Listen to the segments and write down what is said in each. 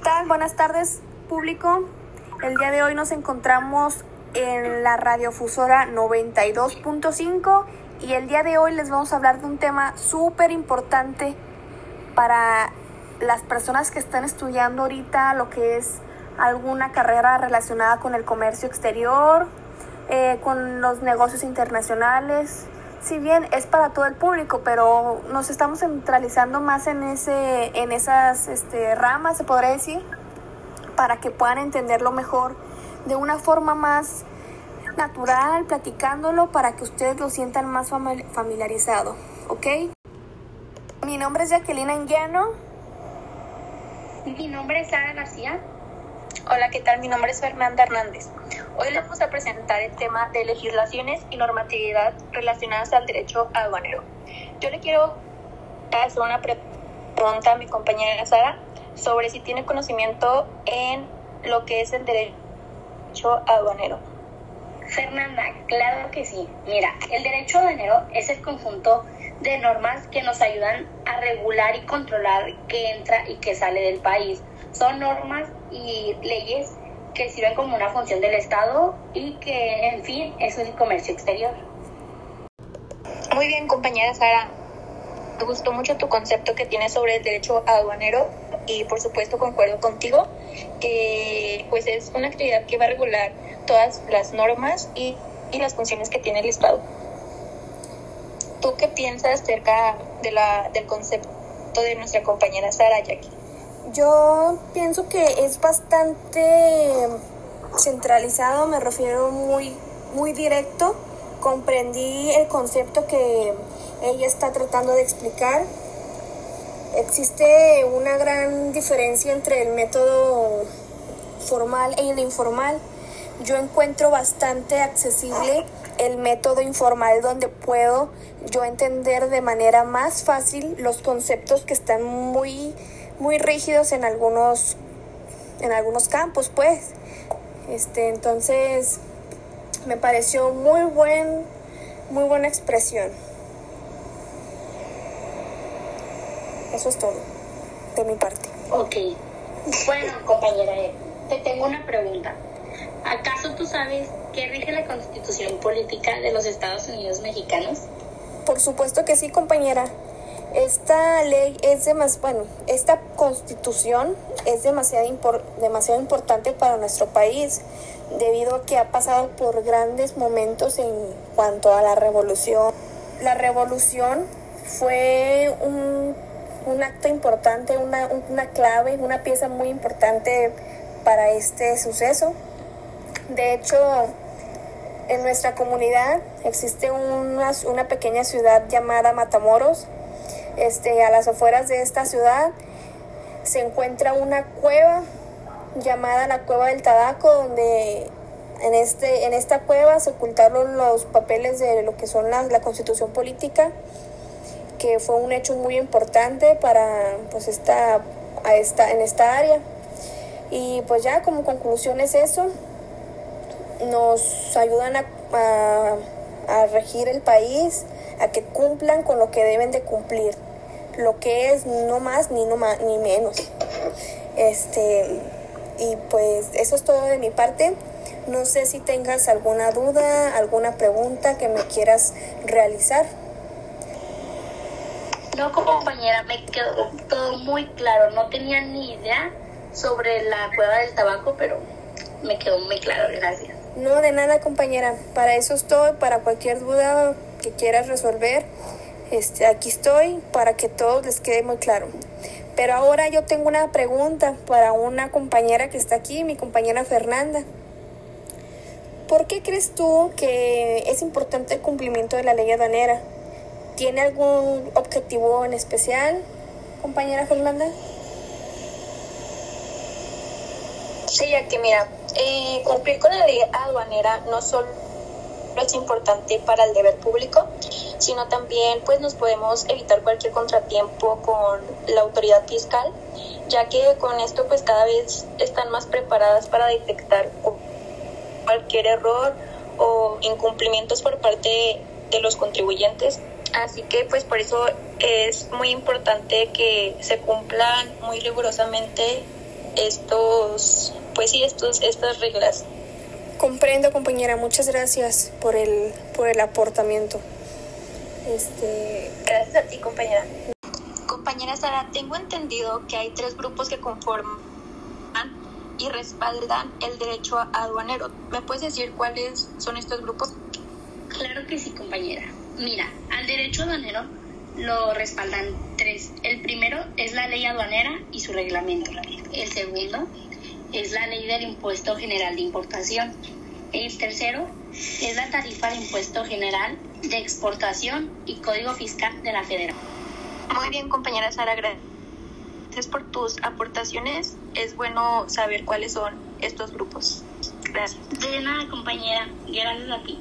tal? Buenas tardes, público. El día de hoy nos encontramos en la radiofusora 92.5 y el día de hoy les vamos a hablar de un tema súper importante para las personas que están estudiando ahorita lo que es alguna carrera relacionada con el comercio exterior, eh, con los negocios internacionales. Si bien es para todo el público, pero nos estamos centralizando más en, ese, en esas este, ramas, se podría decir, para que puedan entenderlo mejor de una forma más natural, platicándolo para que ustedes lo sientan más familiarizado, ¿ok? Mi nombre es Jacqueline Anguiano. Mi nombre es Sara García. Hola, ¿qué tal? Mi nombre es Fernanda Hernández. Hoy vamos a presentar el tema de legislaciones y normatividad relacionadas al derecho aduanero. Yo le quiero hacer una pregunta a mi compañera Sara sobre si tiene conocimiento en lo que es el derecho aduanero. Fernanda, claro que sí. Mira, el derecho aduanero es el conjunto de normas que nos ayudan a regular y controlar qué entra y qué sale del país. Son normas y leyes que sirven como una función del Estado y que, en fin, es el comercio exterior. Muy bien, compañera Sara. Me gustó mucho tu concepto que tienes sobre el derecho aduanero y por supuesto concuerdo contigo que pues es una actividad que va a regular todas las normas y, y las funciones que tiene el Estado. ¿Tú qué piensas acerca de la, del concepto de nuestra compañera Sara Jackie? Yo pienso que es bastante centralizado, me refiero muy, muy directo. Comprendí el concepto que ella está tratando de explicar. Existe una gran diferencia entre el método formal e el informal. Yo encuentro bastante accesible el método informal donde puedo yo entender de manera más fácil los conceptos que están muy muy rígidos en algunos en algunos campos pues. Este entonces me pareció muy buen muy buena expresión. Eso es todo de mi parte. Ok. Bueno compañera te tengo una pregunta. ¿Acaso tú sabes qué rige la constitución política de los Estados Unidos mexicanos? Por supuesto que sí, compañera. Esta ley es demasiado, bueno, esta constitución es demasiado, demasiado importante para nuestro país debido a que ha pasado por grandes momentos en cuanto a la revolución. La revolución fue un, un acto importante, una, una clave, una pieza muy importante para este suceso. De hecho, en nuestra comunidad existe una, pequeña ciudad llamada Matamoros. Este, a las afueras de esta ciudad se encuentra una cueva llamada la Cueva del Tabaco, donde en, este, en esta cueva se ocultaron los papeles de lo que son la, la constitución política, que fue un hecho muy importante para pues, esta, a esta, en esta área. Y pues ya como conclusión es eso, nos ayudan a, a, regir el país, a que cumplan con lo que deben de cumplir, lo que es no más ni no más ni menos. Este y pues eso es todo de mi parte. No sé si tengas alguna duda, alguna pregunta que me quieras realizar. No, compañera, me quedó todo muy claro. No tenía ni idea sobre la cueva del tabaco, pero me quedó muy claro. Gracias. No, de nada, compañera. Para eso estoy, para cualquier duda que quieras resolver. Este, aquí estoy para que todo les quede muy claro. Pero ahora yo tengo una pregunta para una compañera que está aquí, mi compañera Fernanda. ¿Por qué crees tú que es importante el cumplimiento de la ley aduanera? ¿Tiene algún objetivo en especial, compañera Fernanda? Sí, ya que mira, eh, cumplir con la ley aduanera no solo es importante para el deber público, sino también pues nos podemos evitar cualquier contratiempo con la autoridad fiscal, ya que con esto pues cada vez están más preparadas para detectar cualquier error o incumplimientos por parte de los contribuyentes. Así que pues por eso es muy importante que se cumplan muy rigurosamente estos, pues sí, estos, estas reglas. Comprendo, compañera. Muchas gracias por el, por el aportamiento. Este... Gracias a ti, compañera. Compañera Sara, tengo entendido que hay tres grupos que conforman y respaldan el derecho aduanero. ¿Me puedes decir cuáles son estos grupos? Claro que sí, compañera. Mira, al derecho aduanero lo respaldan tres. El primero es la ley aduanera y su reglamento. El segundo es la ley del impuesto general de importación. El tercero es la tarifa de impuesto general de exportación y código fiscal de la federación. Muy bien, compañera Sara, gracias por tus aportaciones. Es bueno saber cuáles son estos grupos. Gracias. De nada, compañera. Gracias a ti.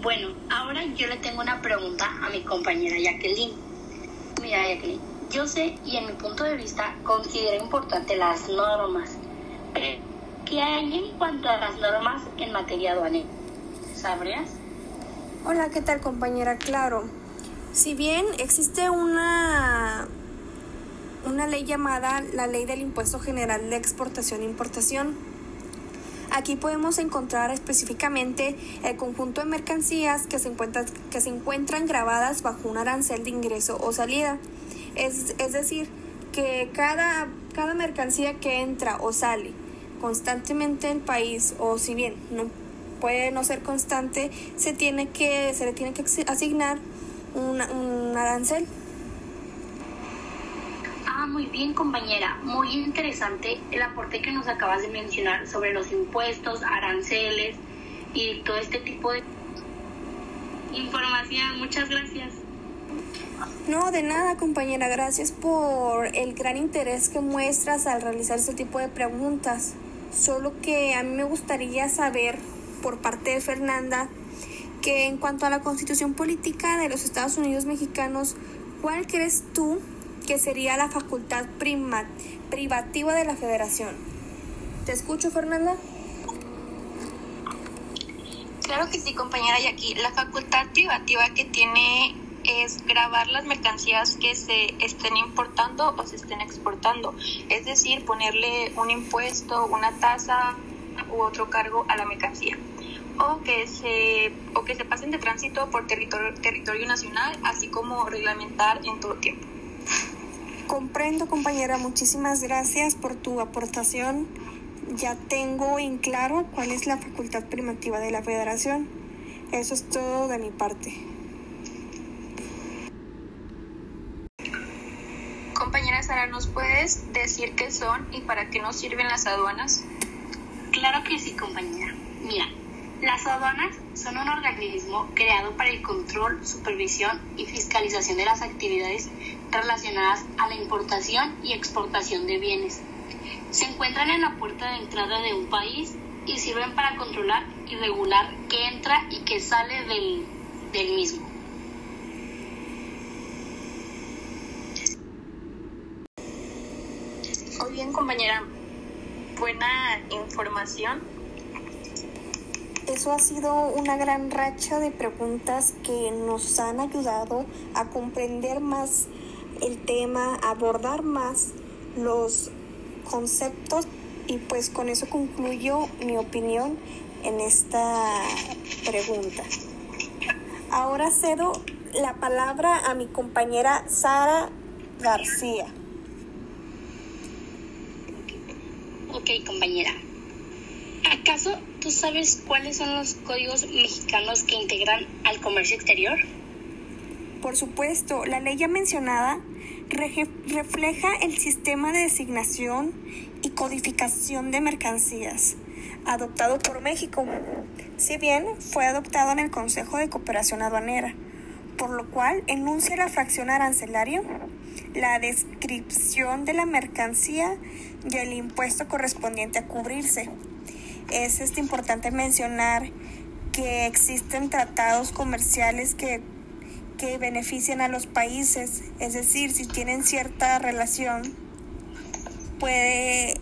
Bueno, ahora yo le tengo una pregunta a mi compañera Jacqueline. Mira, Jacqueline, yo sé y en mi punto de vista considero importante las normas. Pero, ¿qué hay en cuanto a las normas en materia aduanera? ¿Sabrías? Hola, ¿qué tal compañera? Claro. Si bien existe una una ley llamada la Ley del Impuesto General de Exportación e Importación, Aquí podemos encontrar específicamente el conjunto de mercancías que se, encuentran, que se encuentran grabadas bajo un arancel de ingreso o salida. Es, es decir, que cada, cada mercancía que entra o sale constantemente en el país, o si bien no puede no ser constante, se, tiene que, se le tiene que asignar un arancel. Ah, muy bien compañera, muy interesante el aporte que nos acabas de mencionar sobre los impuestos, aranceles y todo este tipo de información. Muchas gracias. No, de nada compañera, gracias por el gran interés que muestras al realizar este tipo de preguntas. Solo que a mí me gustaría saber por parte de Fernanda que en cuanto a la constitución política de los Estados Unidos mexicanos, ¿cuál crees tú que sería la facultad prima, privativa de la federación. ¿Te escucho, Fernanda? Claro que sí, compañera, aquí la facultad privativa que tiene es grabar las mercancías que se estén importando o se estén exportando, es decir, ponerle un impuesto, una tasa u otro cargo a la mercancía o que se o que se pasen de tránsito por territorio, territorio nacional, así como reglamentar en todo tiempo. Comprendo, compañera. Muchísimas gracias por tu aportación. Ya tengo en claro cuál es la facultad primativa de la federación. Eso es todo de mi parte. Compañera Sara, ¿nos puedes decir qué son y para qué nos sirven las aduanas? Claro que sí, compañera. Mira, las aduanas son un organismo creado para el control, supervisión y fiscalización de las actividades relacionadas a la importación y exportación de bienes. Se encuentran en la puerta de entrada de un país y sirven para controlar y regular qué entra y qué sale del, del mismo. Muy bien, compañera. Buena información. Eso ha sido una gran racha de preguntas que nos han ayudado a comprender más el tema, abordar más los conceptos y pues con eso concluyo mi opinión en esta pregunta. Ahora cedo la palabra a mi compañera Sara García. Ok, compañera. ¿Acaso tú sabes cuáles son los códigos mexicanos que integran al comercio exterior? Por supuesto, la ley ya mencionada refleja el sistema de designación y codificación de mercancías adoptado por México, si bien fue adoptado en el Consejo de Cooperación Aduanera, por lo cual enuncia la fracción arancelaria, la descripción de la mercancía y el impuesto correspondiente a cubrirse. Es este importante mencionar que existen tratados comerciales que que benefician a los países, es decir, si tienen cierta relación, puede,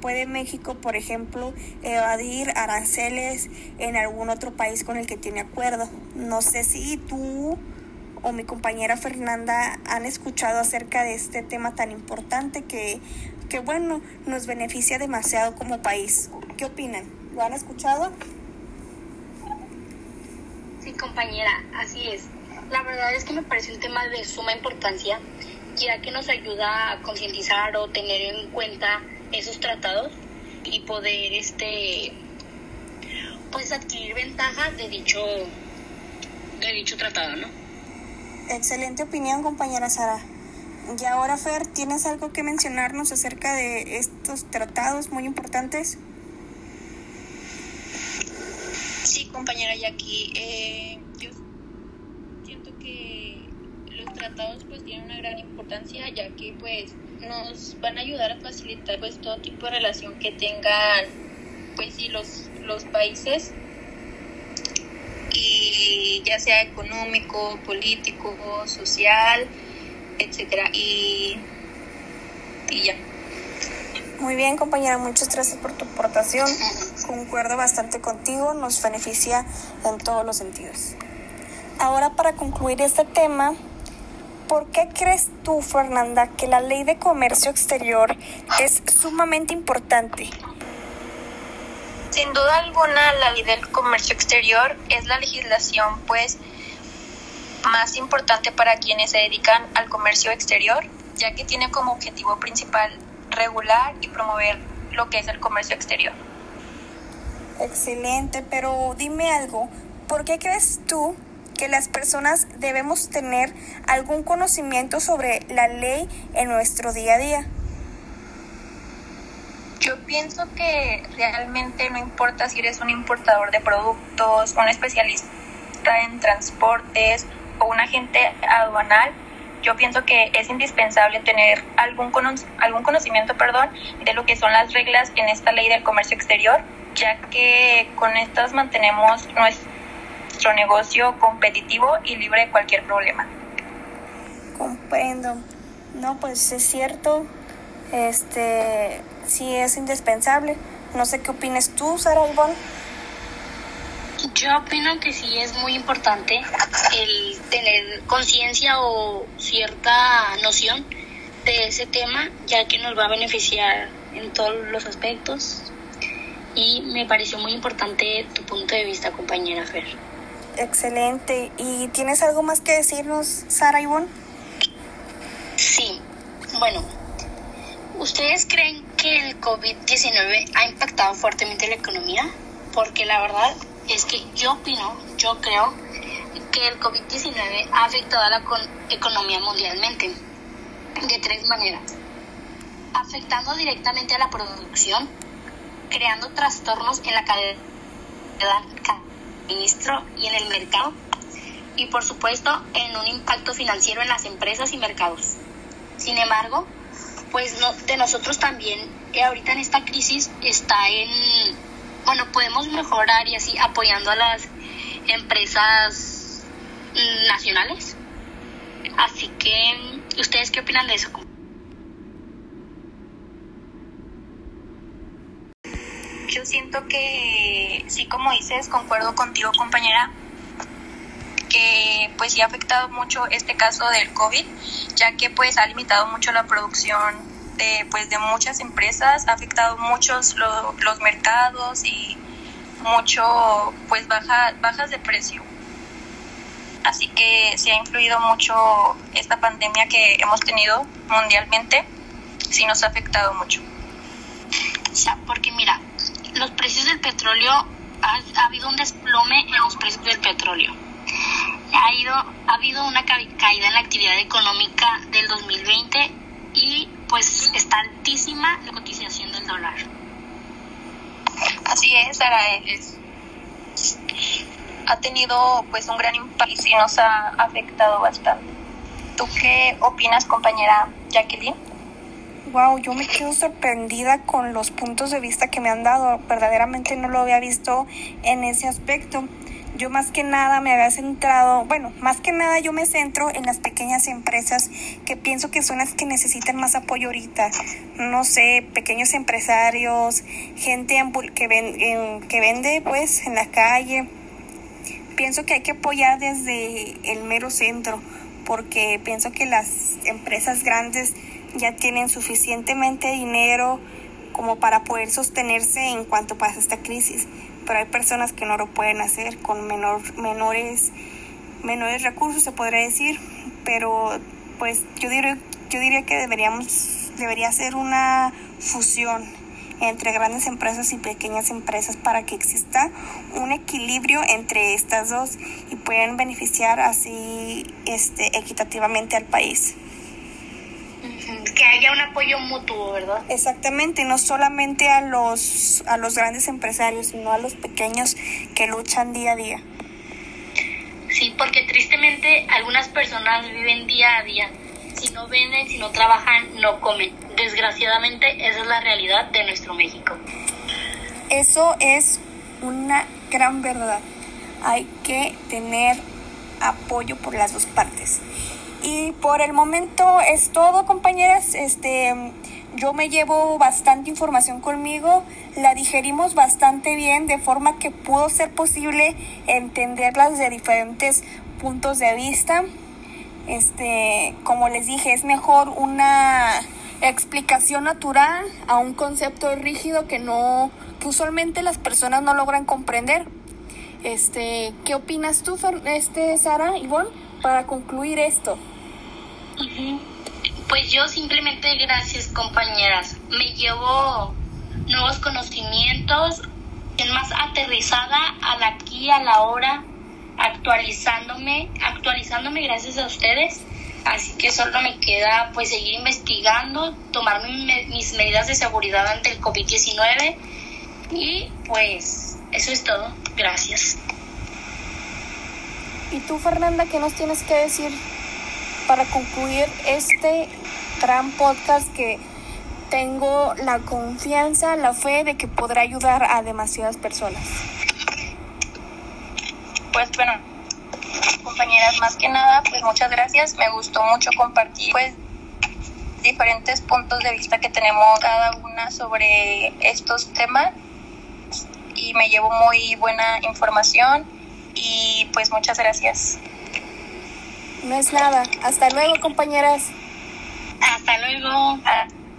puede México, por ejemplo, evadir aranceles en algún otro país con el que tiene acuerdo. No sé si tú o mi compañera Fernanda han escuchado acerca de este tema tan importante que que bueno, nos beneficia demasiado como país. ¿Qué opinan? ¿Lo han escuchado? Sí, compañera, así es. La verdad es que me parece un tema de suma importancia, ya que nos ayuda a concientizar o tener en cuenta esos tratados y poder este pues adquirir ventaja de dicho de dicho tratado, ¿no? Excelente opinión, compañera Sara. Y ahora, Fer, ¿tienes algo que mencionarnos acerca de estos tratados muy importantes? Sí, compañera Jackie. Eh, yo siento que los tratados pues tienen una gran importancia ya que pues nos van a ayudar a facilitar pues todo tipo de relación que tengan pues sí los, los países y ya sea económico, político, social, etcétera y, y ya. Muy bien, compañera, muchas gracias por tu aportación. Concuerdo bastante contigo, nos beneficia en todos los sentidos. Ahora, para concluir este tema, ¿por qué crees tú, Fernanda, que la ley de comercio exterior es sumamente importante? Sin duda alguna, la ley del comercio exterior es la legislación, pues, más importante para quienes se dedican al comercio exterior, ya que tiene como objetivo principal regular y promover lo que es el comercio exterior. Excelente, pero dime algo, ¿por qué crees tú que las personas debemos tener algún conocimiento sobre la ley en nuestro día a día? Yo pienso que realmente no importa si eres un importador de productos, un especialista en transportes o un agente aduanal, yo pienso que es indispensable tener algún, algún conocimiento perdón, de lo que son las reglas en esta ley del comercio exterior, ya que con estas mantenemos nuestro negocio competitivo y libre de cualquier problema. Comprendo. No, pues es cierto. Este, sí es indispensable. No sé qué opinas tú, Sara Ivonne. Yo opino que sí es muy importante el tener conciencia o cierta noción de ese tema, ya que nos va a beneficiar en todos los aspectos. Y me pareció muy importante tu punto de vista, compañera Fer. Excelente. ¿Y tienes algo más que decirnos, Sara Ivonne? Sí. Bueno, ¿ustedes creen que el COVID-19 ha impactado fuertemente la economía? Porque la verdad es que yo opino, yo creo que el COVID-19 ha afectado a la economía mundialmente de tres maneras. Afectando directamente a la producción, creando trastornos en la cadena de suministro y en el mercado, y por supuesto en un impacto financiero en las empresas y mercados. Sin embargo, pues no, de nosotros también, que ahorita en esta crisis está en, bueno, podemos mejorar y así apoyando a las empresas nacionales. Así que, ¿ustedes qué opinan de eso? Yo siento que, sí, como dices, concuerdo contigo, compañera, que pues sí ha afectado mucho este caso del COVID, ya que pues ha limitado mucho la producción de pues de muchas empresas, ha afectado muchos los mercados y mucho pues baja, bajas de precio. Así que sí ha influido mucho esta pandemia que hemos tenido mundialmente, sí nos ha afectado mucho. porque mira, los precios del petróleo, ha, ha habido un desplome en los precios del petróleo ha, ido, ha habido una caída en la actividad económica del 2020 y pues está altísima la cotización del dólar. Así es, Sara, ha tenido pues un gran impacto y sí nos ha afectado bastante. ¿Tú qué opinas, compañera Jacqueline? Wow, yo me quedo sorprendida con los puntos de vista que me han dado. Verdaderamente no lo había visto en ese aspecto yo más que nada me había centrado, bueno, más que nada yo me centro en las pequeñas empresas que pienso que son las que necesitan más apoyo ahorita. No sé, pequeños empresarios, gente que, que vende pues en la calle. Pienso que hay que apoyar desde el mero centro porque pienso que las empresas grandes ya tienen suficientemente dinero como para poder sostenerse en cuanto pasa esta crisis, pero hay personas que no lo pueden hacer con menor, menores, menores recursos, se podría decir, pero pues yo diría, yo diría que deberíamos, debería ser una fusión entre grandes empresas y pequeñas empresas para que exista un equilibrio entre estas dos y puedan beneficiar así este equitativamente al país. Haya un apoyo mutuo, ¿verdad? Exactamente, no solamente a los a los grandes empresarios, sino a los pequeños que luchan día a día. Sí, porque tristemente algunas personas viven día a día. Si no venden, si no trabajan, no comen. Desgraciadamente, esa es la realidad de nuestro México. Eso es una gran verdad. Hay que tener apoyo por las dos partes. Y por el momento es todo, compañeras. Este, yo me llevo bastante información conmigo, la digerimos bastante bien, de forma que pudo ser posible entenderlas de diferentes puntos de vista. Este, como les dije, es mejor una explicación natural a un concepto rígido que no que usualmente las personas no logran comprender. Este, ¿qué opinas tú, este Sara, Ivonne, para concluir esto? Pues yo simplemente gracias, compañeras. Me llevo nuevos conocimientos, es más aterrizada al aquí, a la hora, actualizándome, actualizándome gracias a ustedes Así que solo me queda pues seguir investigando, tomar mis medidas de seguridad ante el COVID-19 y pues eso es todo. Gracias. ¿Y tú, Fernanda, qué nos tienes que decir para concluir este gran podcast que tengo la confianza, la fe de que podrá ayudar a demasiadas personas? Pues bueno, compañeras, más que nada, pues muchas gracias. Me gustó mucho compartir pues diferentes puntos de vista que tenemos cada una sobre estos temas y me llevo muy buena información y pues muchas gracias. No es nada. Hasta luego, compañeras. Hasta luego.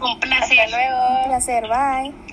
Un placer. Hasta luego. Un placer. Bye.